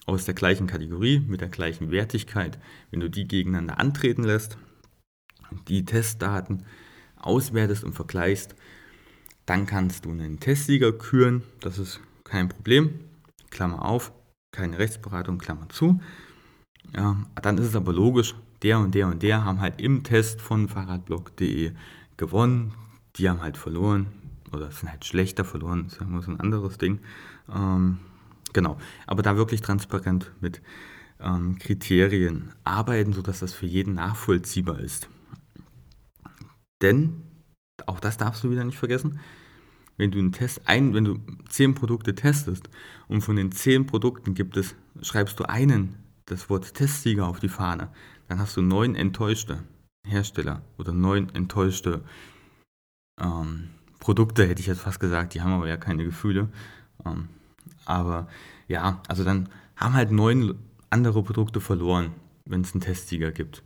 aus der gleichen Kategorie mit der gleichen Wertigkeit, wenn du die gegeneinander antreten lässt die Testdaten auswertest und vergleichst, dann kannst du einen Testsieger küren. Das ist kein Problem. Klammer auf, keine Rechtsberatung, Klammer zu. Ja, dann ist es aber logisch, der und der und der haben halt im Test von Fahrradblog.de gewonnen. Die haben halt verloren oder sind halt schlechter verloren. Das ist ja immer so ein anderes Ding. Ähm, genau, aber da wirklich transparent mit ähm, Kriterien arbeiten, sodass das für jeden nachvollziehbar ist. Denn, auch das darfst du wieder nicht vergessen, wenn du einen Test ein, wenn du zehn Produkte testest und von den zehn Produkten gibt es, schreibst du einen das Wort Testsieger auf die Fahne, dann hast du neun enttäuschte Hersteller oder neun enttäuschte ähm, Produkte, hätte ich jetzt fast gesagt, die haben aber ja keine Gefühle. Ähm, aber ja, also dann haben halt neun andere Produkte verloren, wenn es einen Testsieger gibt.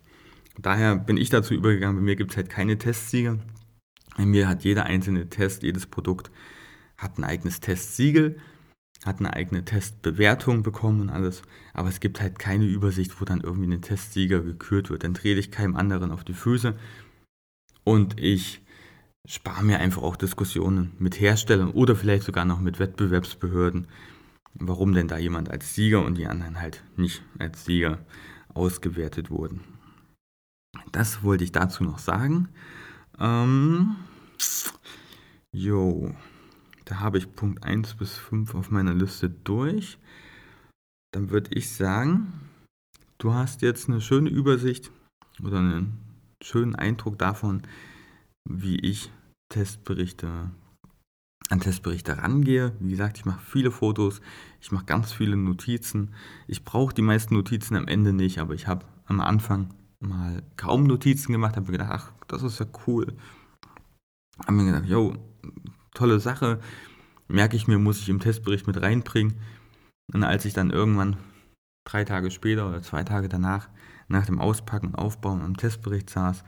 Daher bin ich dazu übergegangen, bei mir gibt es halt keine Testsieger. Bei mir hat jeder einzelne Test, jedes Produkt hat ein eigenes Testsiegel, hat eine eigene Testbewertung bekommen und alles. Aber es gibt halt keine Übersicht, wo dann irgendwie ein Testsieger gekürt wird. Dann drehe ich keinem anderen auf die Füße. Und ich spare mir einfach auch Diskussionen mit Herstellern oder vielleicht sogar noch mit Wettbewerbsbehörden, warum denn da jemand als Sieger und die anderen halt nicht als Sieger ausgewertet wurden. Das wollte ich dazu noch sagen. Ähm, jo, da habe ich Punkt 1 bis 5 auf meiner Liste durch. Dann würde ich sagen, du hast jetzt eine schöne Übersicht oder einen schönen Eindruck davon, wie ich Testberichte an Testberichte rangehe. Wie gesagt, ich mache viele Fotos, ich mache ganz viele Notizen. Ich brauche die meisten Notizen am Ende nicht, aber ich habe am Anfang mal kaum Notizen gemacht, habe mir gedacht, ach, das ist ja cool. Habe mir gedacht, jo, tolle Sache, merke ich mir, muss ich im Testbericht mit reinbringen. Und als ich dann irgendwann drei Tage später oder zwei Tage danach nach dem Auspacken Aufbauen am Testbericht saß,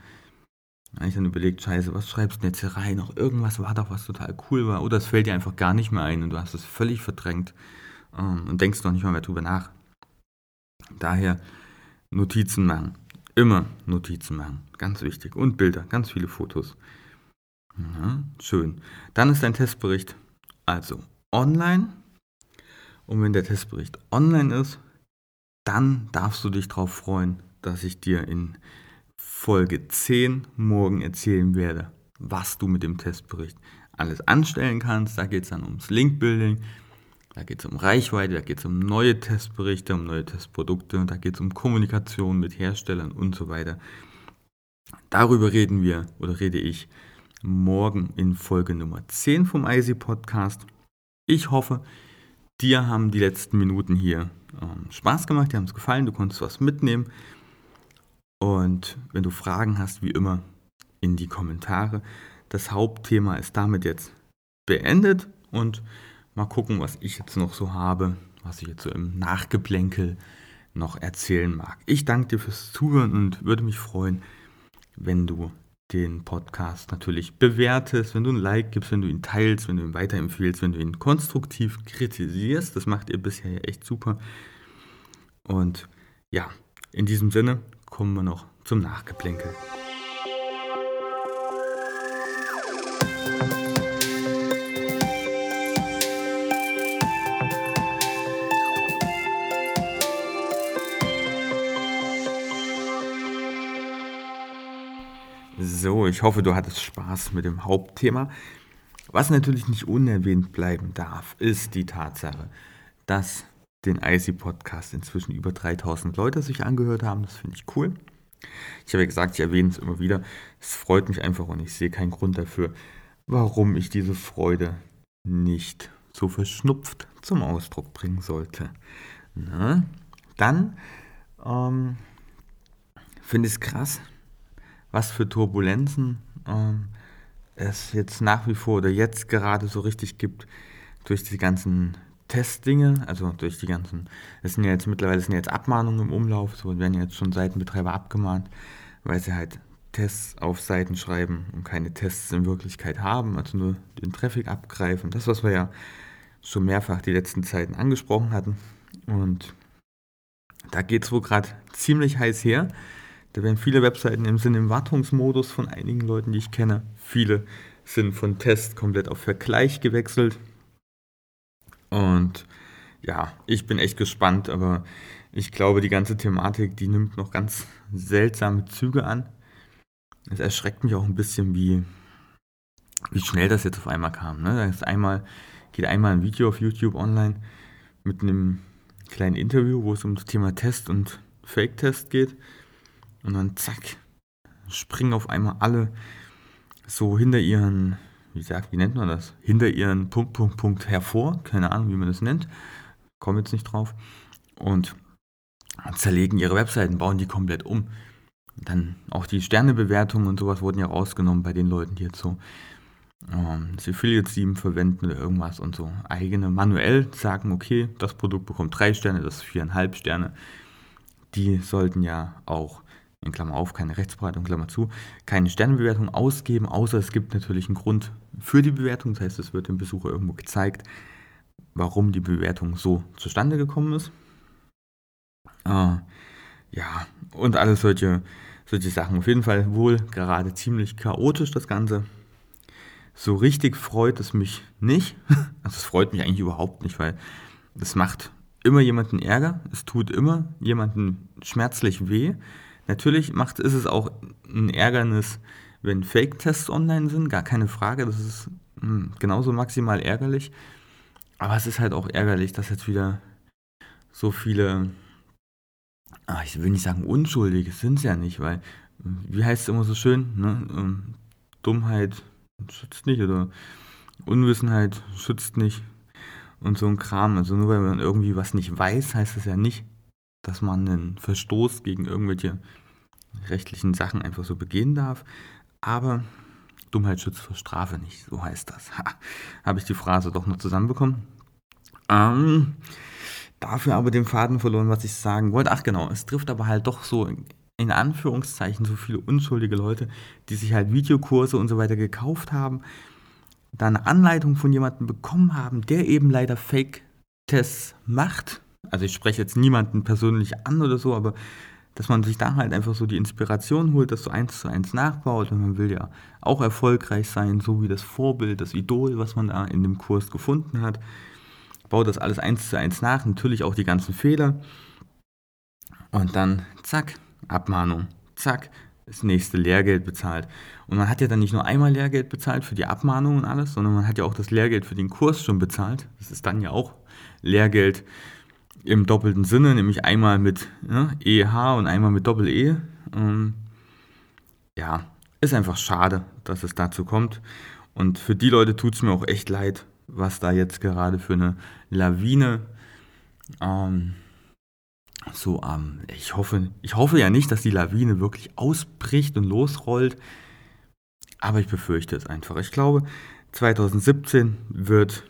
habe ich dann überlegt, scheiße, was schreibst du jetzt hier rein? Noch irgendwas war doch, was total cool war. Oder es fällt dir einfach gar nicht mehr ein und du hast es völlig verdrängt ähm, und denkst noch nicht mal mehr drüber nach. Daher Notizen machen. Immer Notizen machen. Ganz wichtig. Und Bilder, ganz viele Fotos. Ja, schön. Dann ist dein Testbericht also online. Und wenn der Testbericht online ist, dann darfst du dich darauf freuen, dass ich dir in Folge 10 morgen erzählen werde, was du mit dem Testbericht alles anstellen kannst. Da geht es dann ums Link-Building, da geht es um Reichweite, da geht es um neue Testberichte, um neue Testprodukte, da geht es um Kommunikation mit Herstellern und so weiter. Darüber reden wir oder rede ich morgen in Folge Nummer 10 vom IC Podcast. Ich hoffe, dir haben die letzten Minuten hier ähm, Spaß gemacht, dir haben es gefallen, du konntest was mitnehmen. Und wenn du Fragen hast, wie immer, in die Kommentare. Das Hauptthema ist damit jetzt beendet und mal gucken, was ich jetzt noch so habe, was ich jetzt so im Nachgeplänkel noch erzählen mag. Ich danke dir fürs Zuhören und würde mich freuen, wenn du den Podcast natürlich bewertest, wenn du ein Like gibst, wenn du ihn teilst, wenn du ihn weiterempfehlst, wenn du ihn konstruktiv kritisierst. Das macht ihr bisher ja echt super. Und ja, in diesem Sinne kommen wir noch zum Nachgeplänkel. So, ich hoffe, du hattest Spaß mit dem Hauptthema. Was natürlich nicht unerwähnt bleiben darf, ist die Tatsache, dass den IC-Podcast inzwischen über 3000 Leute sich angehört haben. Das finde ich cool. Ich habe ja gesagt, ich erwähne es immer wieder. Es freut mich einfach und ich sehe keinen Grund dafür, warum ich diese Freude nicht so verschnupft zum Ausdruck bringen sollte. Na, dann ähm, finde ich es krass, was für Turbulenzen ähm, es jetzt nach wie vor oder jetzt gerade so richtig gibt durch die ganzen Testdinge, also durch die ganzen, es sind ja jetzt mittlerweile sind jetzt Abmahnungen im Umlauf, so werden jetzt schon Seitenbetreiber abgemahnt, weil sie halt Tests auf Seiten schreiben und keine Tests in Wirklichkeit haben, also nur den Traffic abgreifen. Das, was wir ja schon mehrfach die letzten Zeiten angesprochen hatten. Und da geht es wohl gerade ziemlich heiß her. Da werden viele Webseiten im Sinne im Wartungsmodus von einigen Leuten, die ich kenne. Viele sind von Test komplett auf Vergleich gewechselt. Und ja, ich bin echt gespannt, aber ich glaube, die ganze Thematik, die nimmt noch ganz seltsame Züge an. Es erschreckt mich auch ein bisschen, wie, wie schnell das jetzt auf einmal kam. Ne? Da ist einmal, geht einmal ein Video auf YouTube online mit einem kleinen Interview, wo es um das Thema Test und Fake-Test geht. Und dann zack, springen auf einmal alle so hinter ihren wie sagt, wie nennt man das? Hinter ihren Punkt, Punkt, Punkt hervor. Keine Ahnung, wie man das nennt. Komme jetzt nicht drauf. Und zerlegen ihre Webseiten, bauen die komplett um. Dann auch die Sternebewertungen und sowas wurden ja rausgenommen bei den Leuten, die jetzt so ähm, das Affiliate 7 verwenden oder irgendwas und so eigene manuell sagen, okay, das Produkt bekommt drei Sterne, das viereinhalb Sterne. Die sollten ja auch in Klammer auf, keine Rechtsberatung, Klammer zu, keine Sternebewertung ausgeben, außer es gibt natürlich einen Grund für die Bewertung. Das heißt, es wird dem Besucher irgendwo gezeigt, warum die Bewertung so zustande gekommen ist. Äh, ja, und alles solche, solche Sachen. Auf jeden Fall wohl gerade ziemlich chaotisch das Ganze. so richtig freut es mich nicht. Also es freut mich eigentlich überhaupt nicht, weil es macht immer jemanden Ärger, es tut immer jemanden schmerzlich weh. Natürlich macht, ist es auch ein Ärgernis, wenn Fake-Tests online sind, gar keine Frage, das ist mh, hm, genauso maximal ärgerlich. Aber es ist halt auch ärgerlich, dass jetzt wieder so viele, ach, ich will nicht sagen Unschuldige, sind es ja nicht, weil, wie heißt es immer so schön, ne? Ähm, Dummheit schützt nicht oder Unwissenheit schützt nicht und so ein Kram. Also nur weil man irgendwie was nicht weiß, heißt das ja nicht, dass man einen Verstoß gegen irgendwelche rechtlichen Sachen einfach so begehen darf. Aber Dummheit schützt vor Strafe nicht, so heißt das. Habe ich die Phrase doch noch zusammenbekommen. Ähm, dafür aber den Faden verloren, was ich sagen wollte. Ach genau, es trifft aber halt doch so in Anführungszeichen so viele unschuldige Leute, die sich halt Videokurse und so weiter gekauft haben, dann eine Anleitung von jemandem bekommen haben, der eben leider Fake-Tests macht. Also ich spreche jetzt niemanden persönlich an oder so, aber dass man sich da halt einfach so die Inspiration holt, das so eins zu eins nachbaut, und man will ja auch erfolgreich sein, so wie das Vorbild, das Idol, was man da in dem Kurs gefunden hat. Baut das alles eins zu eins nach, natürlich auch die ganzen Fehler. Und dann, zack, Abmahnung. Zack, das nächste Lehrgeld bezahlt. Und man hat ja dann nicht nur einmal Lehrgeld bezahlt für die Abmahnung und alles, sondern man hat ja auch das Lehrgeld für den Kurs schon bezahlt. Das ist dann ja auch Lehrgeld im doppelten Sinne, nämlich einmal mit ja, EH und einmal mit Doppel-E. Ähm, ja, ist einfach schade, dass es dazu kommt. Und für die Leute tut es mir auch echt leid, was da jetzt gerade für eine Lawine ähm, so am, ähm, ich hoffe, ich hoffe ja nicht, dass die Lawine wirklich ausbricht und losrollt, aber ich befürchte es einfach. Ich glaube, 2017 wird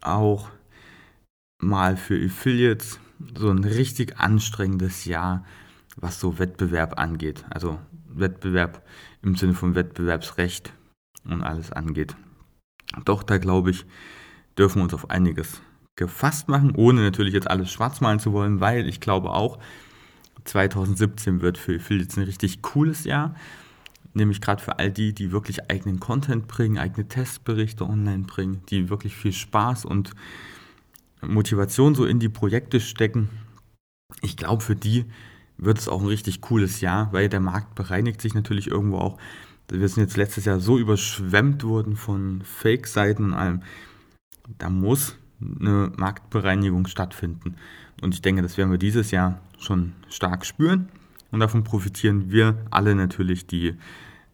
auch mal für Affiliates so ein richtig anstrengendes Jahr, was so Wettbewerb angeht. Also Wettbewerb im Sinne von Wettbewerbsrecht und alles angeht. Doch da glaube ich, dürfen wir uns auf einiges gefasst machen, ohne natürlich jetzt alles schwarz malen zu wollen, weil ich glaube auch, 2017 wird für Affiliates ein richtig cooles Jahr. Nämlich gerade für all die, die wirklich eigenen Content bringen, eigene Testberichte online bringen, die wirklich viel Spaß und Motivation so in die Projekte stecken. Ich glaube, für die wird es auch ein richtig cooles Jahr, weil der Markt bereinigt sich natürlich irgendwo auch. Wir sind jetzt letztes Jahr so überschwemmt worden von Fake-Seiten und allem. Da muss eine Marktbereinigung stattfinden. Und ich denke, das werden wir dieses Jahr schon stark spüren. Und davon profitieren wir alle natürlich, die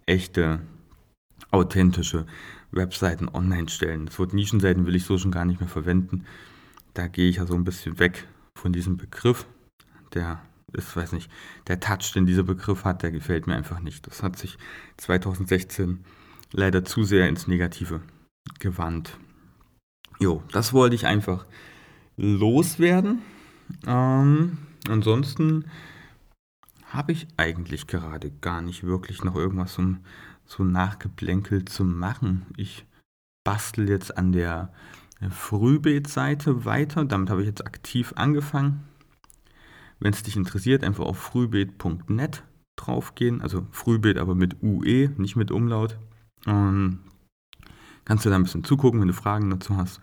echte, authentische Webseiten online stellen. Das Wort Nischenseiten will ich so schon gar nicht mehr verwenden. Da gehe ich ja so ein bisschen weg von diesem Begriff. Der ist, weiß nicht, der Touch, den dieser Begriff hat, der gefällt mir einfach nicht. Das hat sich 2016 leider zu sehr ins Negative gewandt. Jo, das wollte ich einfach loswerden. Ähm, ansonsten habe ich eigentlich gerade gar nicht wirklich noch irgendwas um so nachgeplänkelt zu machen. Ich bastel jetzt an der Frühbeet-Seite weiter. Damit habe ich jetzt aktiv angefangen. Wenn es dich interessiert, einfach auf frühbeet.net draufgehen. Also Frühbeet aber mit UE, nicht mit Umlaut. Ähm, Kannst du da ein bisschen zugucken, wenn du Fragen dazu hast.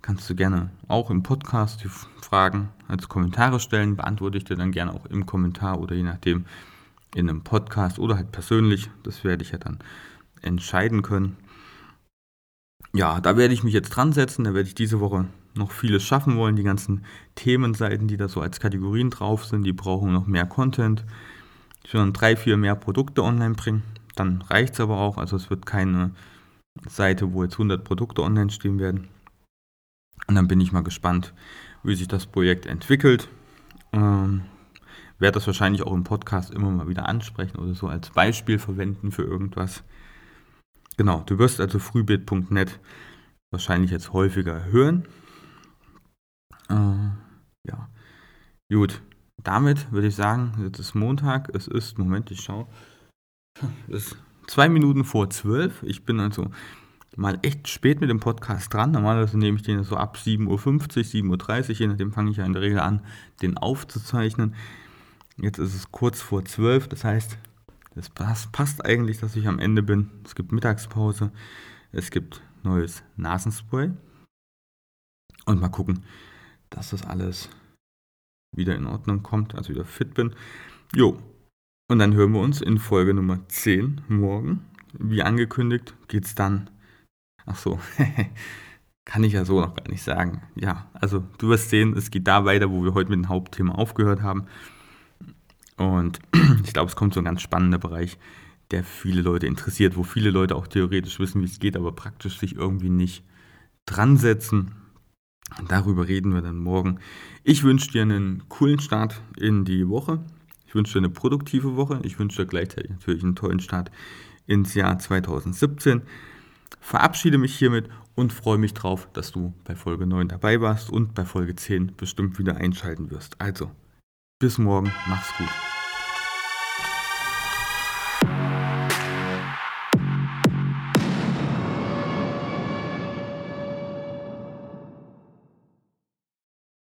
Kannst du gerne auch im Podcast die Fragen als Kommentare stellen. Beantworte ich dir dann gerne auch im Kommentar oder je nachdem in einem Podcast oder halt persönlich. Das werde ich ja dann entscheiden können. Ja, da werde ich mich jetzt dran setzen. Da werde ich diese Woche noch vieles schaffen wollen. Die ganzen Themenseiten, die da so als Kategorien drauf sind, die brauchen noch mehr Content. Ich will dann drei, vier mehr Produkte online bringen. Dann reicht es aber auch. Also es wird keine Seite, wo jetzt 100 Produkte online stehen werden. Und dann bin ich mal gespannt, wie sich das Projekt entwickelt. Ähm, werde das wahrscheinlich auch im Podcast immer mal wieder ansprechen oder so als Beispiel verwenden für irgendwas. Genau, du wirst also frühbit.net wahrscheinlich jetzt häufiger hören. Äh, ja, gut. Damit würde ich sagen, jetzt ist Montag, es ist, Moment, ich schaue, es ist zwei Minuten vor zwölf. Ich bin also mal echt spät mit dem Podcast dran. Normalerweise nehme ich den so ab 7.50 Uhr, 7.30 Uhr, je nachdem fange ich ja in der Regel an, den aufzuzeichnen. Jetzt ist es kurz vor zwölf, das heißt, es passt eigentlich, dass ich am Ende bin. Es gibt Mittagspause. es gibt neues Nasenspray. Und mal gucken, dass das alles wieder in Ordnung kommt, also wieder fit bin. Jo, und dann hören wir uns in Folge Nummer 10 morgen. Wie angekündigt geht es dann. Ach so, kann ich ja so noch gar nicht sagen. Ja, also du wirst sehen, es geht da weiter, wo wir heute mit dem Hauptthema aufgehört haben. Und ich glaube, es kommt so ein ganz spannender Bereich, der viele Leute interessiert, wo viele Leute auch theoretisch wissen, wie es geht, aber praktisch sich irgendwie nicht dran setzen. Darüber reden wir dann morgen. Ich wünsche dir einen coolen Start in die Woche. Ich wünsche dir eine produktive Woche. Ich wünsche dir gleichzeitig natürlich einen tollen Start ins Jahr 2017. Verabschiede mich hiermit und freue mich drauf, dass du bei Folge 9 dabei warst und bei Folge 10 bestimmt wieder einschalten wirst. Also, bis morgen, mach's gut.